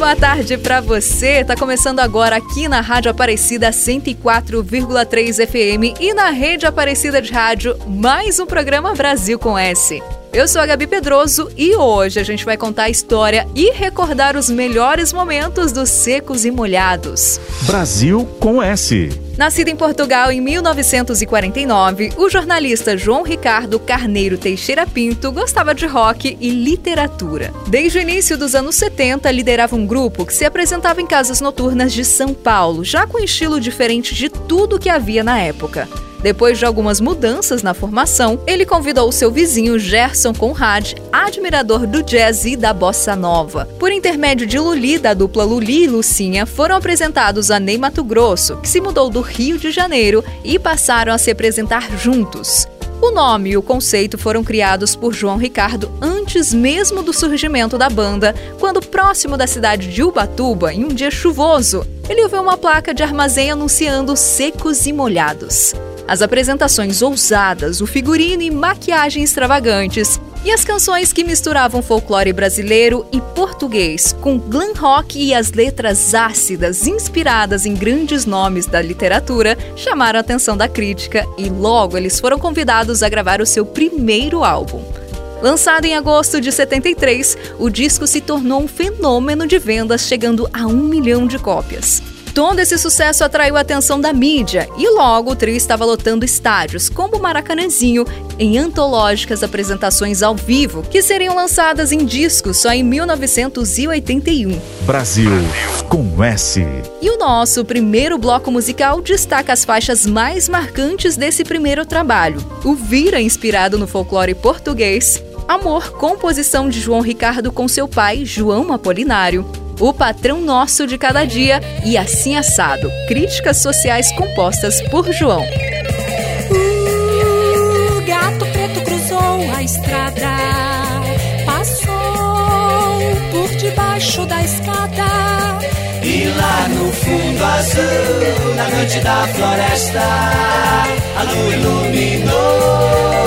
Boa tarde para você. Tá começando agora aqui na Rádio Aparecida 104,3 FM e na Rede Aparecida de Rádio mais um programa Brasil com S. Eu sou a Gabi Pedroso e hoje a gente vai contar a história e recordar os melhores momentos dos secos e molhados. Brasil com S. Nascido em Portugal em 1949, o jornalista João Ricardo Carneiro Teixeira Pinto gostava de rock e literatura. Desde o início dos anos 70, liderava um grupo que se apresentava em casas noturnas de São Paulo, já com estilo diferente de tudo que havia na época. Depois de algumas mudanças na formação, ele convidou seu vizinho Gerson Conrad, admirador do jazz e da bossa nova. Por intermédio de Luli, da dupla Luli e Lucinha, foram apresentados a Ney Mato Grosso, que se mudou do Rio de Janeiro e passaram a se apresentar juntos. O nome e o conceito foram criados por João Ricardo antes mesmo do surgimento da banda, quando próximo da cidade de Ubatuba, em um dia chuvoso, ele ouviu uma placa de armazém anunciando secos e molhados. As apresentações ousadas, o figurino e maquiagem extravagantes e as canções que misturavam folclore brasileiro e português com glam rock e as letras ácidas inspiradas em grandes nomes da literatura chamaram a atenção da crítica e logo eles foram convidados a gravar o seu primeiro álbum. Lançado em agosto de 73, o disco se tornou um fenômeno de vendas, chegando a um milhão de cópias. Todo esse sucesso atraiu a atenção da mídia e logo o trio estava lotando estádios, como o Maracanãzinho, em antológicas apresentações ao vivo, que seriam lançadas em discos só em 1981. Brasil com S. E o nosso primeiro bloco musical destaca as faixas mais marcantes desse primeiro trabalho. O Vira, inspirado no folclore português, Amor, composição de João Ricardo com seu pai, João Apolinário, o Patrão Nosso de Cada Dia e Assim Assado, críticas sociais compostas por João. O gato preto cruzou a estrada, passou por debaixo da escada. E lá no fundo azul, na noite da floresta, a lua iluminou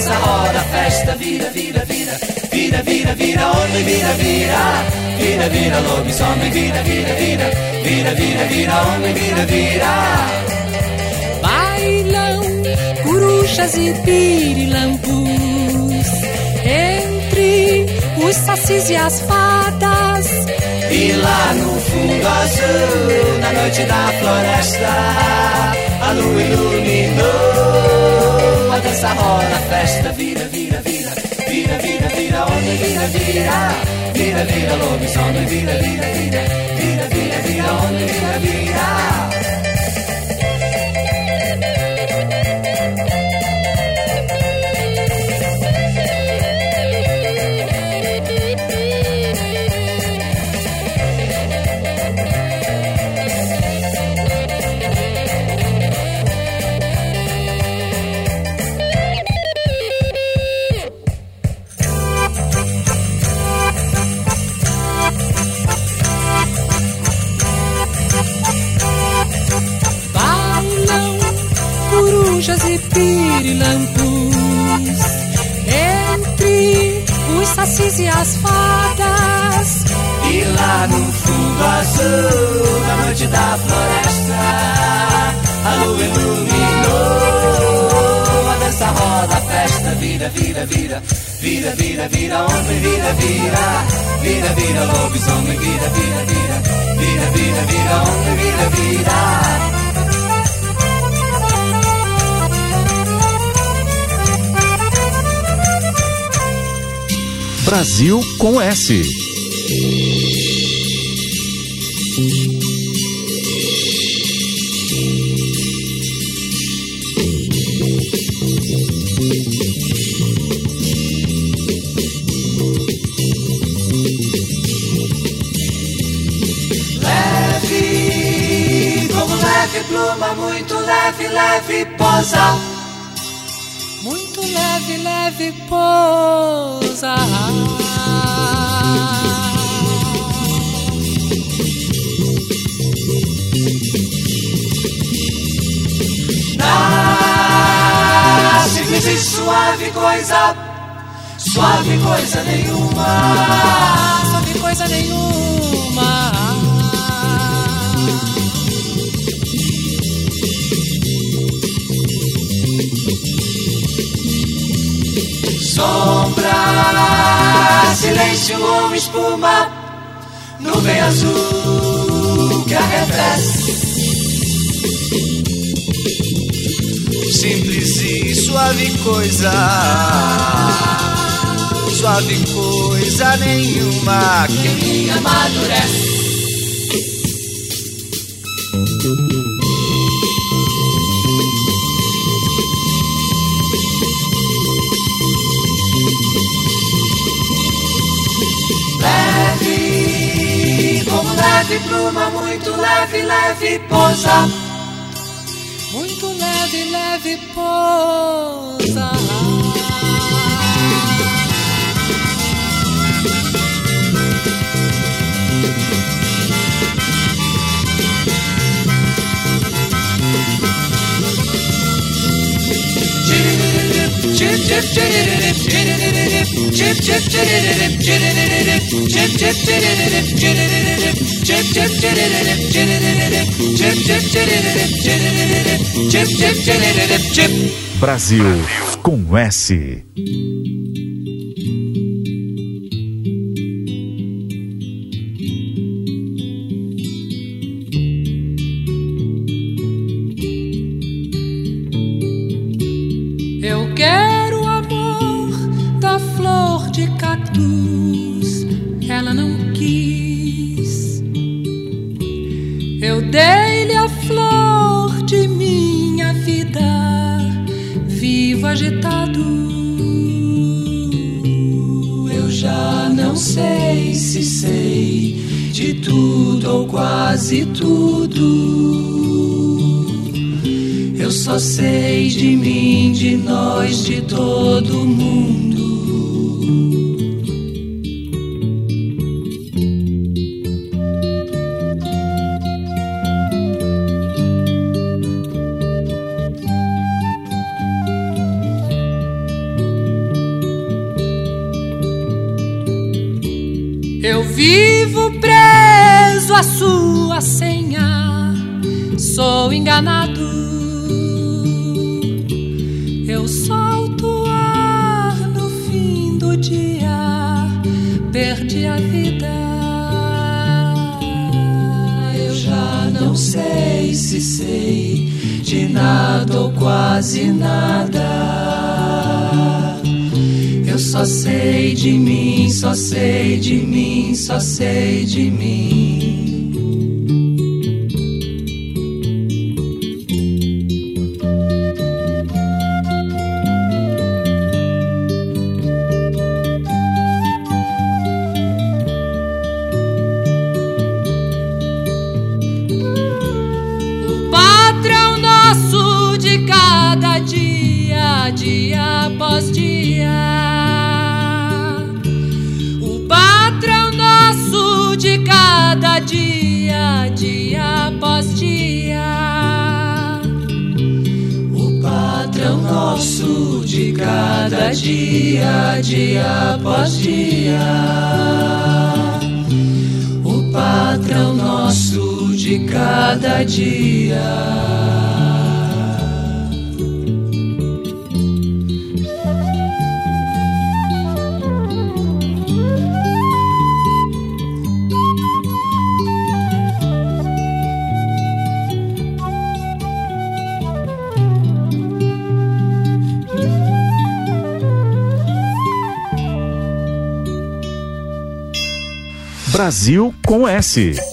a dança, roda, festa, vira, vira, vira, vira, vira, vira, homem, vira, vira, vira, vira, lobisomem, vira, vira, vira, vira, vira, vira, homem, vira, vira. Bailam corujas e pirilampus. Entre os sacis e as fadas. E lá no fundo azul, na noite da floresta, a lua iluminou a dança, roda, festa, vira, vira, vira, vira, vira, vira, homem, vira, vira, vira, vira, lobisomem, vira, vira, vira, vira, vira, vira, homem, vira, vira. E as fadas. E lá no fundo azul, na noite da floresta, a lua iluminou a dança, roda, a festa, vira, vira, vira, vira, vira, vira, homem, vira, vira, vira, vira, lobisomem, vira, vira, vira, vira, vira, vira, homem, vira, vira. Brasil com S. Leve, como leve pluma, muito leve, leve posa. Leve, leve, posa. Ah, simples e suave coisa, suave coisa nenhuma, suave coisa nenhuma. Sombra, silêncio ou espuma, nuvem azul que arrefece. Simples e suave coisa, suave coisa nenhuma que me amadurece. Leve, como leve pluma, muito leve, leve pousa. Muito leve, leve pousa. Brasil com S. quase tudo. Eu só sei de mim, de nós, de todo mundo. Eu vivo à sua senha, sou enganado. Eu solto ar no fim do dia, perdi a vida. Eu já não sei se sei de nada ou quase nada. Eu só sei de mim, só sei de mim, só sei de mim. Brasil com S.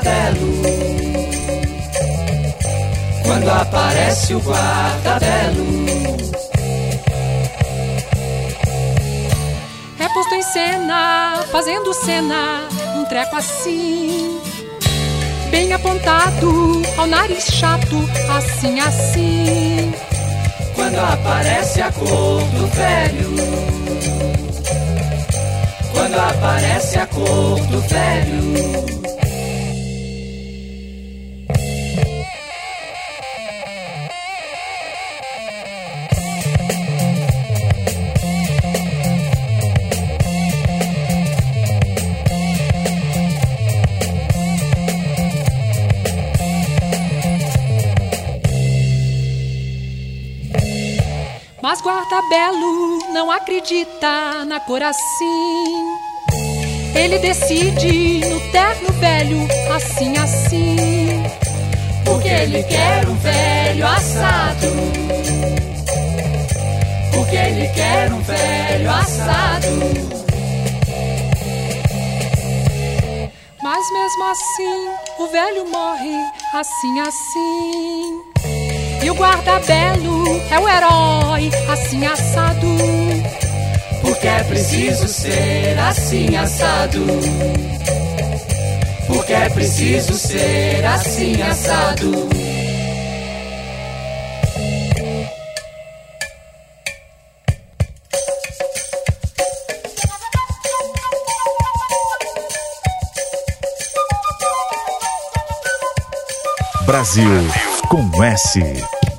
guarda-belo. Quando aparece o guarda-belo. É posto em cena, fazendo cena, um treco assim. Bem apontado, ao nariz chato, assim, assim. Quando aparece a cor do velho. Quando aparece a cor do velho. Mas guarda-belo não acredita na cor assim. Ele decide no terno velho, assim, assim. Porque ele quer um velho assado. Porque ele quer um velho assado. Mas mesmo assim, o velho morre, assim, assim. E o guarda-belo é o herói, assim assado. Porque é preciso ser assim assado. Porque é preciso ser assim assado. Brasil com S.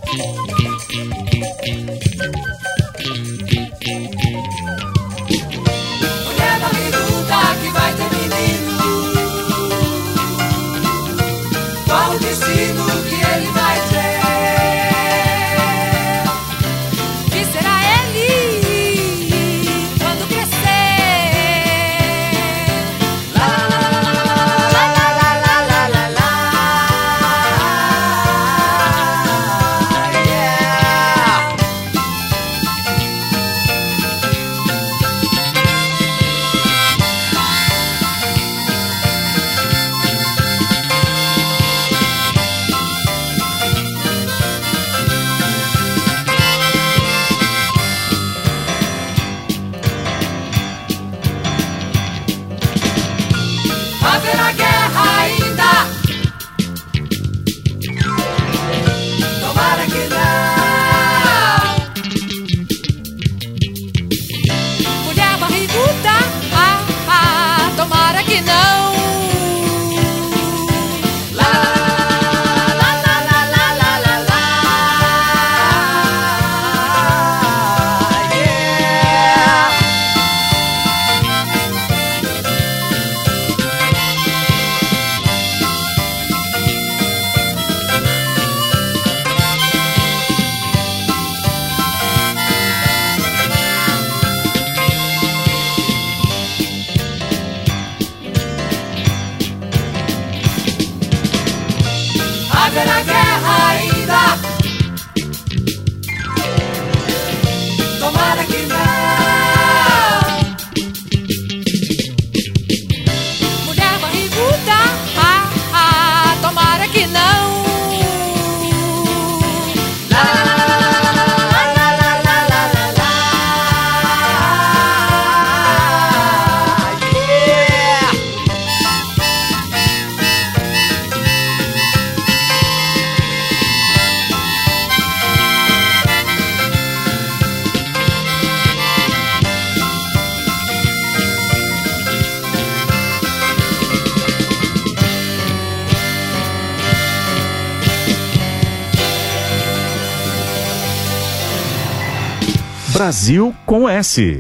Brasil com S.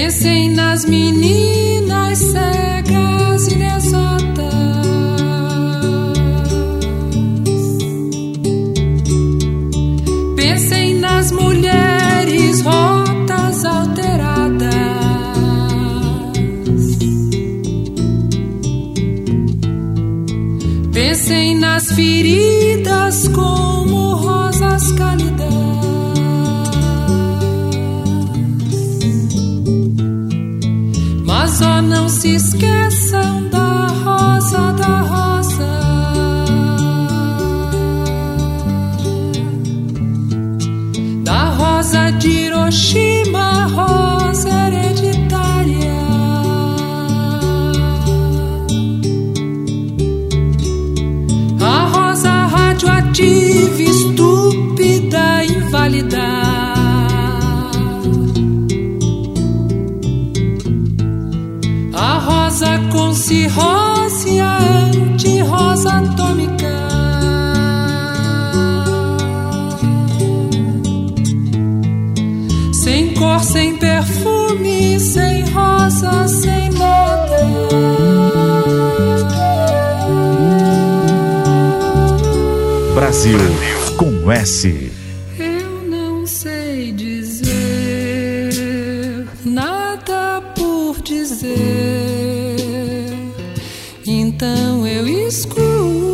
Pensem nas meninas cegas e desatas. Pensem nas mulheres rotas alteradas. Pensem nas feridas. scared. Brasil com S. Eu não sei dizer nada por dizer, então eu escuto.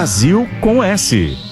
Brasil com S.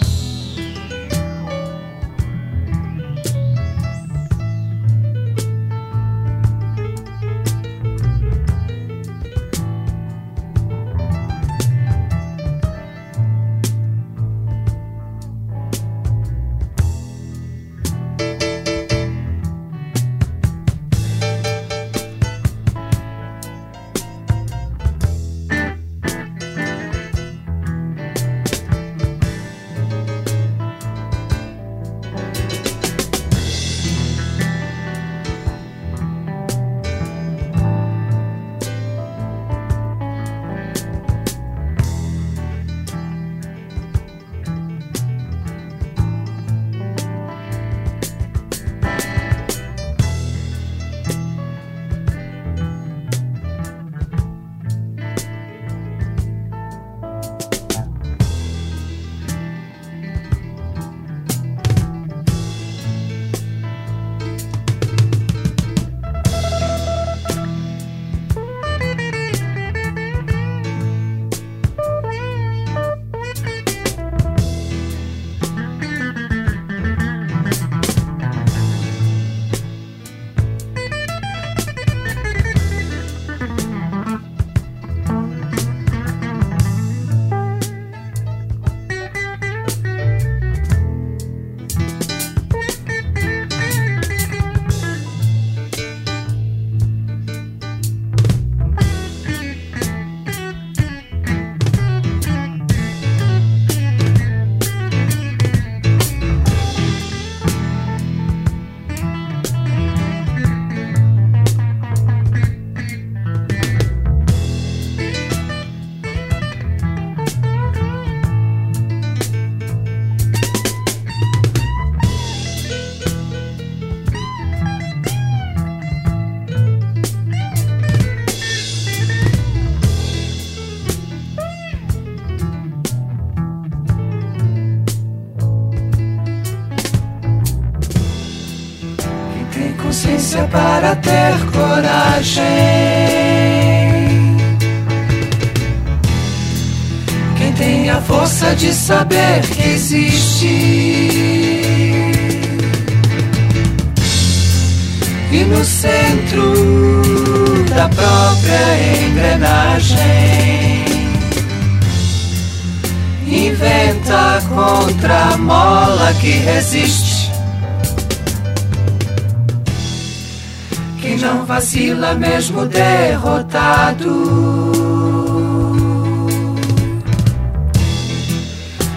resiste. Que não vacila mesmo derrotado.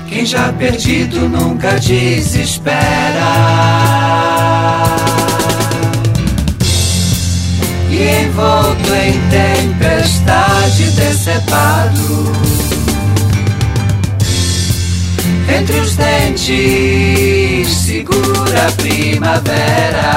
Quem já perdido nunca desespera. E envolto em tempestade decepado entre os dentes, segura a primavera.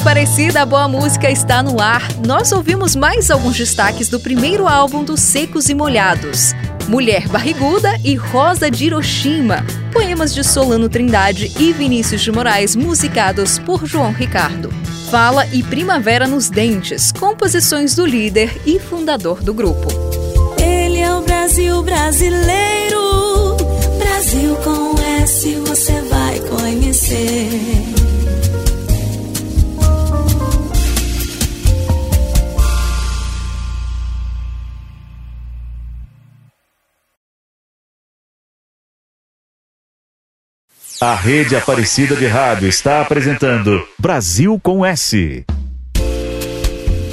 Aparecida, a boa música está no ar. Nós ouvimos mais alguns destaques do primeiro álbum dos Secos e Molhados. Mulher Barriguda e Rosa de Hiroshima, poemas de Solano Trindade e Vinícius de Moraes, musicados por João Ricardo. Fala e Primavera nos Dentes, composições do líder e fundador do grupo. Ele é o Brasil brasileiro, Brasil com S você vai conhecer. A Rede Aparecida de Rádio está apresentando Brasil com S.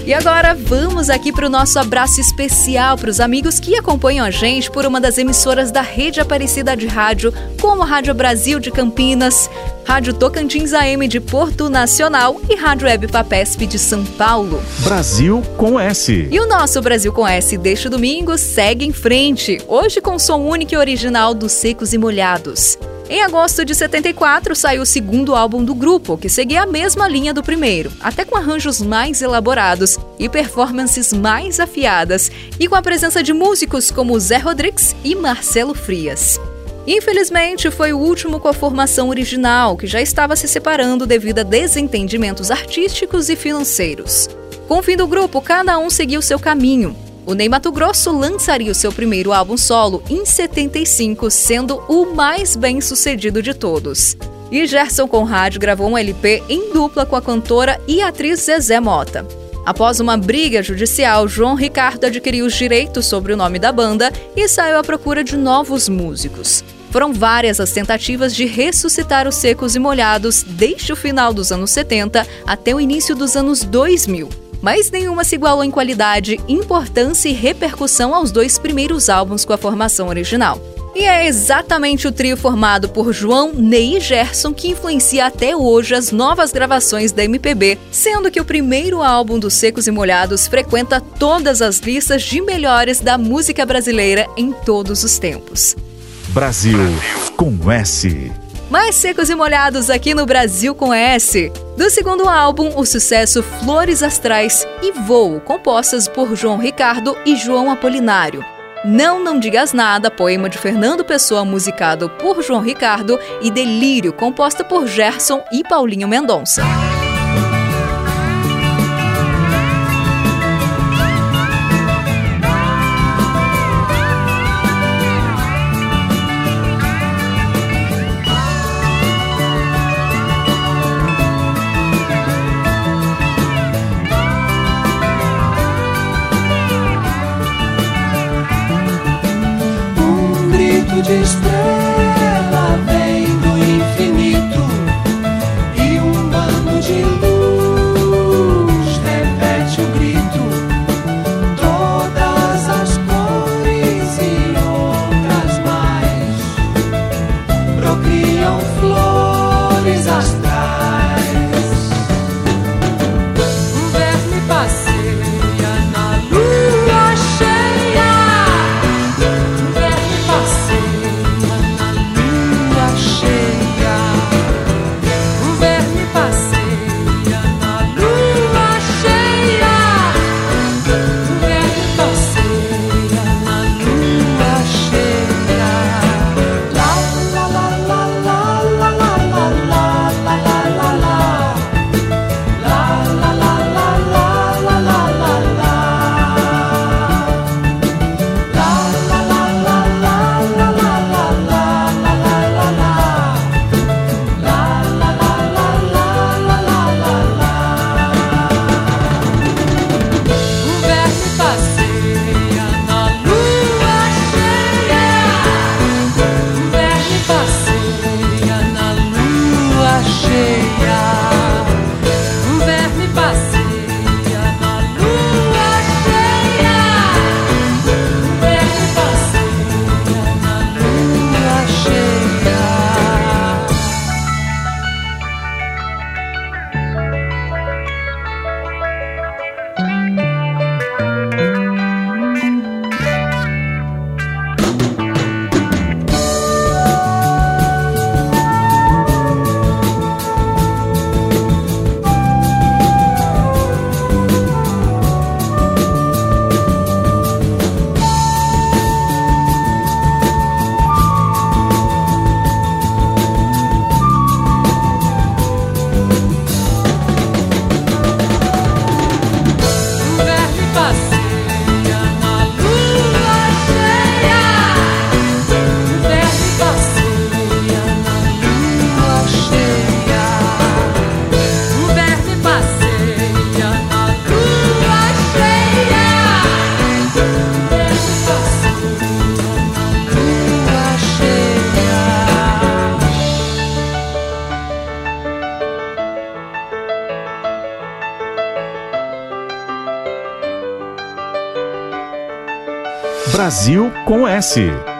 E agora vamos aqui para o nosso abraço especial para os amigos que acompanham a gente por uma das emissoras da Rede Aparecida de Rádio, como Rádio Brasil de Campinas, Rádio Tocantins AM de Porto Nacional e Rádio Web Papesp de São Paulo. Brasil com S. E o nosso Brasil com S deste domingo segue em frente, hoje com som único e original dos Secos e Molhados. Em agosto de 74 saiu o segundo álbum do grupo, que seguia a mesma linha do primeiro, até com arranjos mais elaborados e performances mais afiadas, e com a presença de músicos como Zé Rodrigues e Marcelo Frias. Infelizmente, foi o último com a formação original, que já estava se separando devido a desentendimentos artísticos e financeiros. Com o fim do grupo, cada um seguiu seu caminho, o Ney Mato Grosso lançaria o seu primeiro álbum solo em 75, sendo o mais bem sucedido de todos. E Gerson Conrad gravou um LP em dupla com a cantora e atriz Zezé Mota. Após uma briga judicial, João Ricardo adquiriu os direitos sobre o nome da banda e saiu à procura de novos músicos. Foram várias as tentativas de ressuscitar os secos e molhados desde o final dos anos 70 até o início dos anos 2000 mas nenhuma se igualou em qualidade, importância e repercussão aos dois primeiros álbuns com a formação original. E é exatamente o trio formado por João, Ney e Gerson que influencia até hoje as novas gravações da MPB, sendo que o primeiro álbum dos Secos e Molhados frequenta todas as listas de melhores da música brasileira em todos os tempos. Brasil com S. Mais secos e molhados aqui no Brasil com S. Do segundo álbum, o sucesso Flores Astrais e Voo, compostas por João Ricardo e João Apolinário. Não Não Digas Nada, poema de Fernando Pessoa musicado por João Ricardo e Delírio, composta por Gerson e Paulinho Mendonça. De Brasil com S.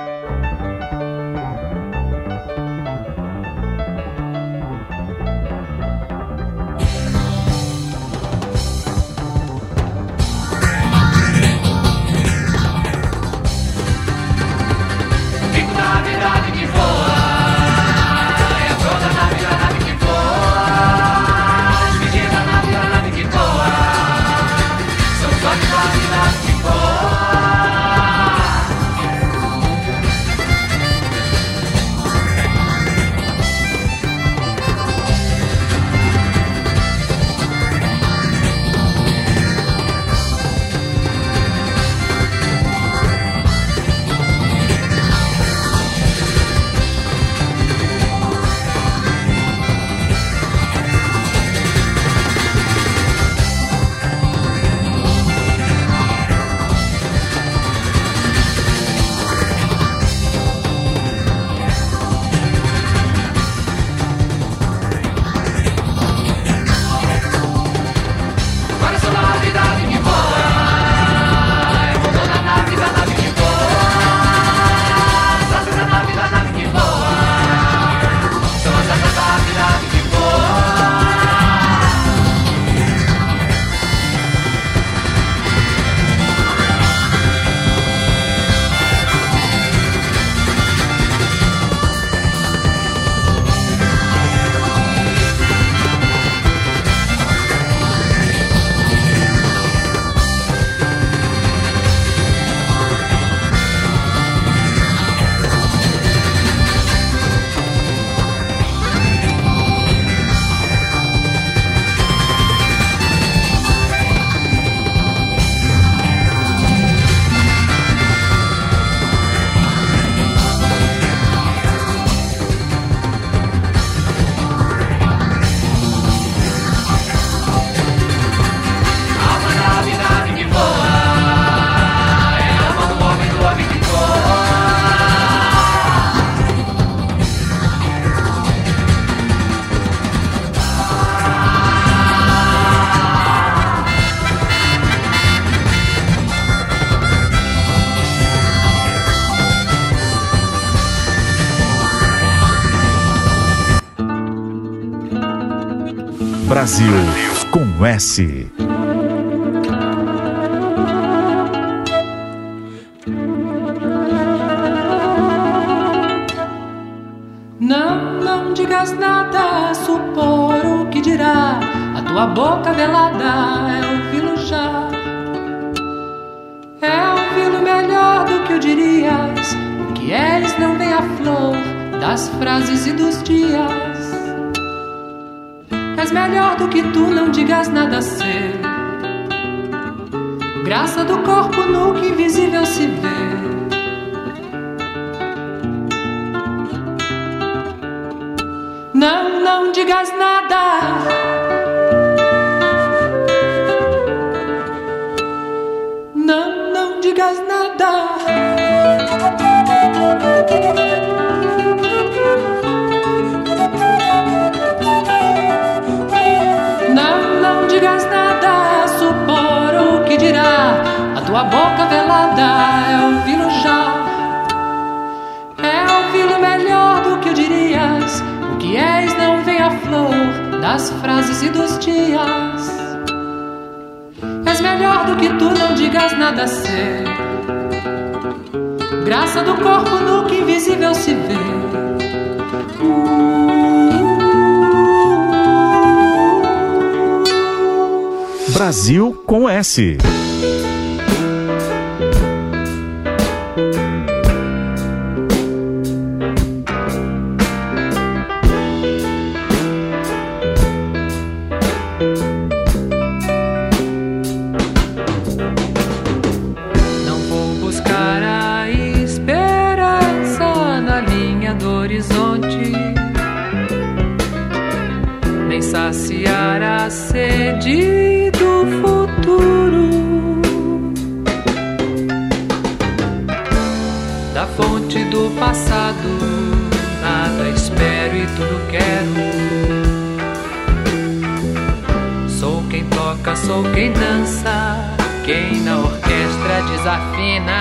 Brasil com S. És melhor do que tu, não digas nada ser. Graça do corpo nu que invisível se vê. Não, não digas nada. Não, não digas nada. Digas nada, supor o que dirá. A tua boca velada é ouvi-lo já. É ouvi-lo melhor do que o dirias. O que és não vem à flor das frases e dos dias. És melhor do que tu, não digas nada ser. Graça do corpo nu que invisível se vê. Brasil com S. sou quem dança,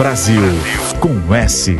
Brasil com S.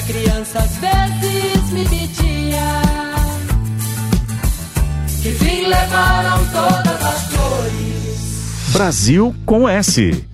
era criança, às vezes me pedia que vim levaram todas as flores. Brasil com S.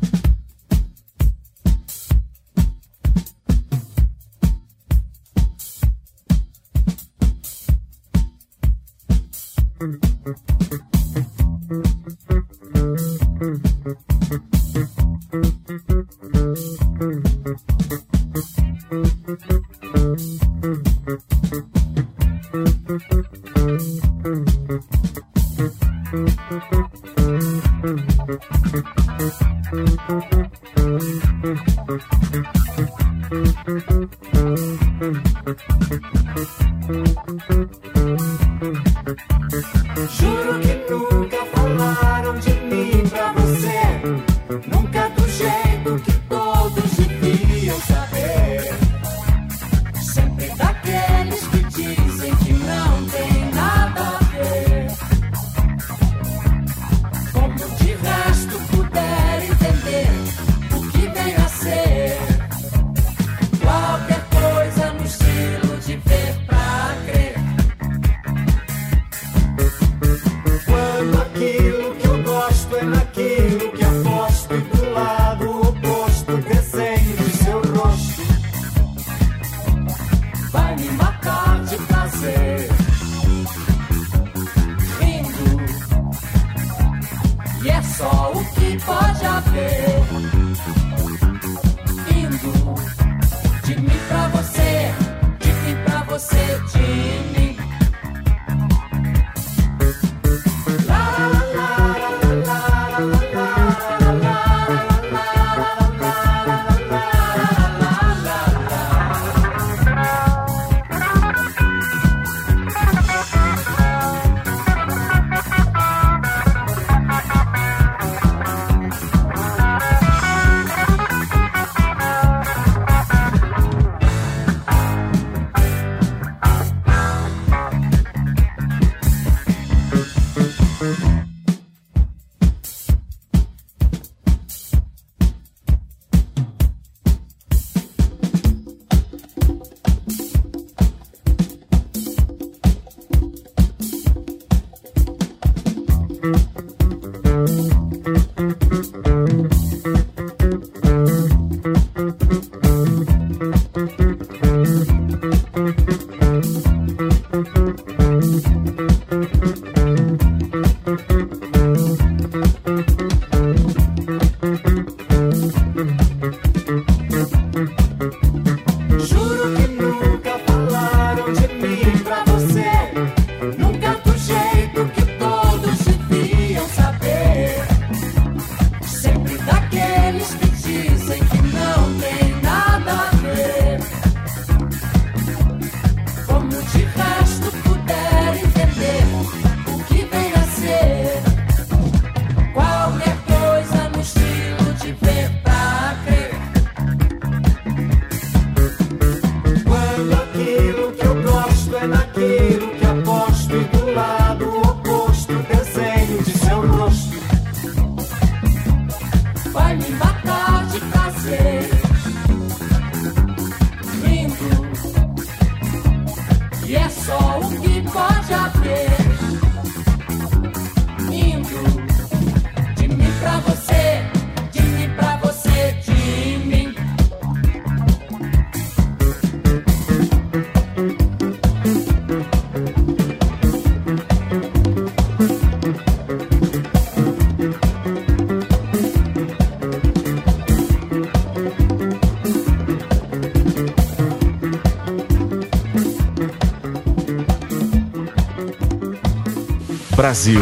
Brasil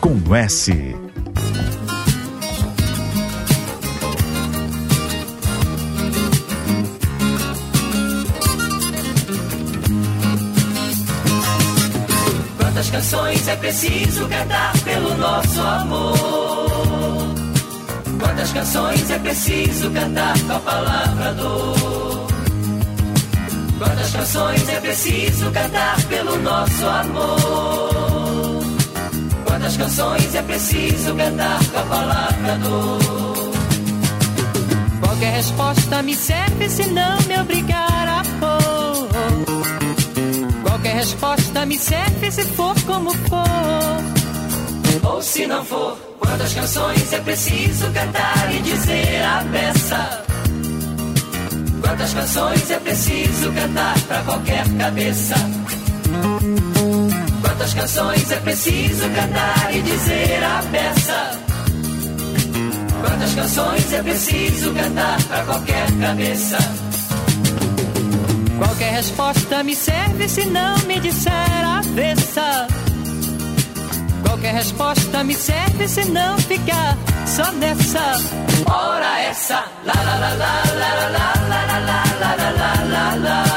com S. Quantas canções é preciso cantar pelo nosso amor? Quantas canções é preciso cantar com a palavra dor? Quantas canções é preciso cantar pelo nosso amor? Quantas canções é preciso cantar com a palavra dor? Qualquer resposta me serve se não me obrigar a pôr. Qualquer resposta me serve se for como for. Ou se não for, quantas canções é preciso cantar e dizer a peça? Quantas canções é preciso cantar pra qualquer cabeça? Quantas canções é preciso cantar e dizer a peça? Quantas canções é preciso cantar pra qualquer cabeça? Qualquer resposta me serve se não me disser a avessa. Qualquer resposta me serve se não ficar só nessa. Ora essa, la la la la la la la la la la la la la.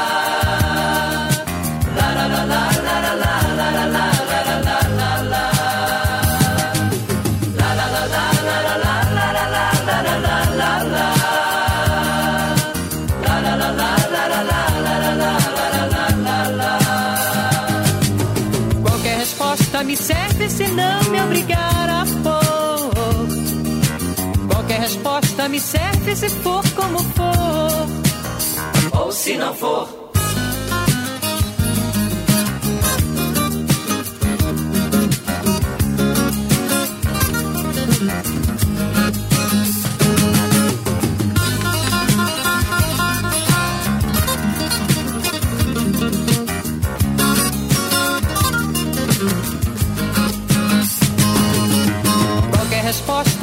Resposta me serve se for como for. Ou se não for.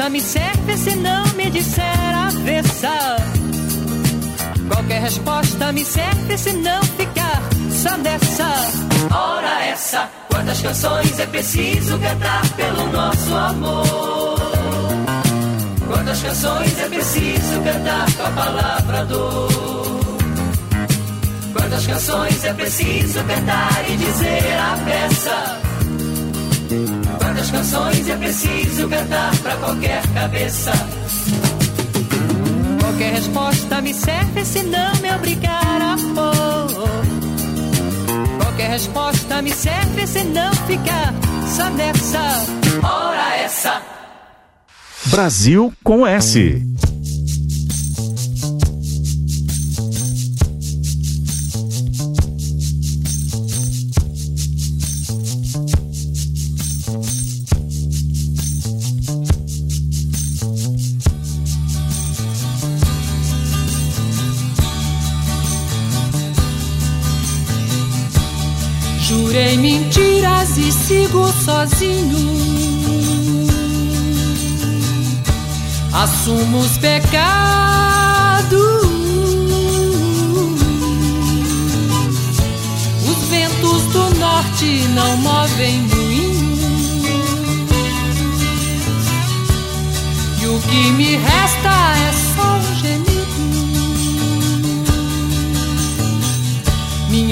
Me serve se não me disser avessa. Qualquer resposta me serve se não ficar só dessa. Ora essa, quantas canções é preciso cantar pelo nosso amor? Quantas canções é preciso cantar com a palavra dor? Quantas canções é preciso cantar e dizer a peça? Quantas canções é preciso cantar pra qualquer cabeça? Qualquer resposta me serve se não me obrigar a pôr. Qualquer resposta me serve se não ficar só nessa. Ora essa. Brasil com S. Jurei mentiras e sigo sozinho. Assumo os pecados. Os ventos do norte não movem moinho. E o que me resta é só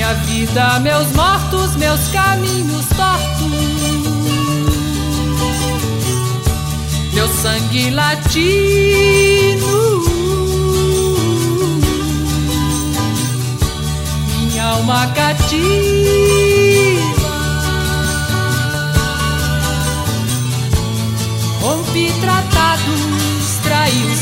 Minha vida, meus mortos, meus caminhos tortos. Meu sangue latino. Minha alma cativa. Rompi tratados, traí os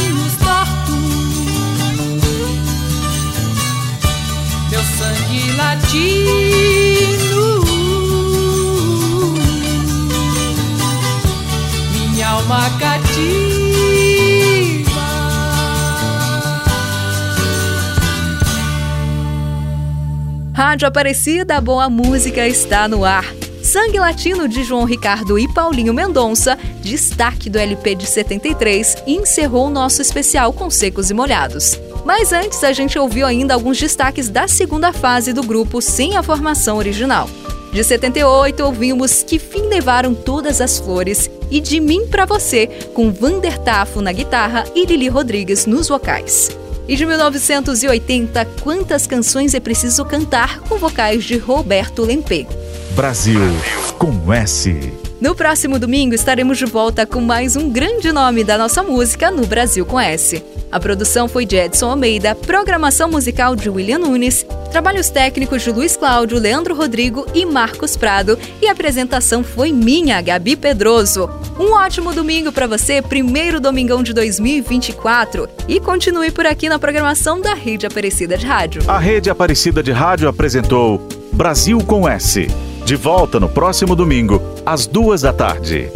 sangue latino, minha alma cativa. Rádio Aparecida, boa música está no ar. Sangue Latino de João Ricardo e Paulinho Mendonça, destaque do LP de 73, encerrou o nosso especial com secos e molhados. Mas antes a gente ouviu ainda alguns destaques da segunda fase do grupo sem a formação original. De 78 ouvimos Que Fim Levaram Todas as Flores e De Mim para Você, com Vander Tafo na guitarra e Lili Rodrigues nos vocais. E de 1980, Quantas Canções é Preciso Cantar, com vocais de Roberto Lempe. Brasil com S. No próximo domingo estaremos de volta com mais um grande nome da nossa música no Brasil com S. A produção foi de Edson Almeida, programação musical de William Nunes, trabalhos técnicos de Luiz Cláudio, Leandro Rodrigo e Marcos Prado e a apresentação foi minha, Gabi Pedroso. Um ótimo domingo para você, primeiro domingão de 2024 e continue por aqui na programação da Rede Aparecida de Rádio. A Rede Aparecida de Rádio apresentou Brasil com S. De volta no próximo domingo, às duas da tarde.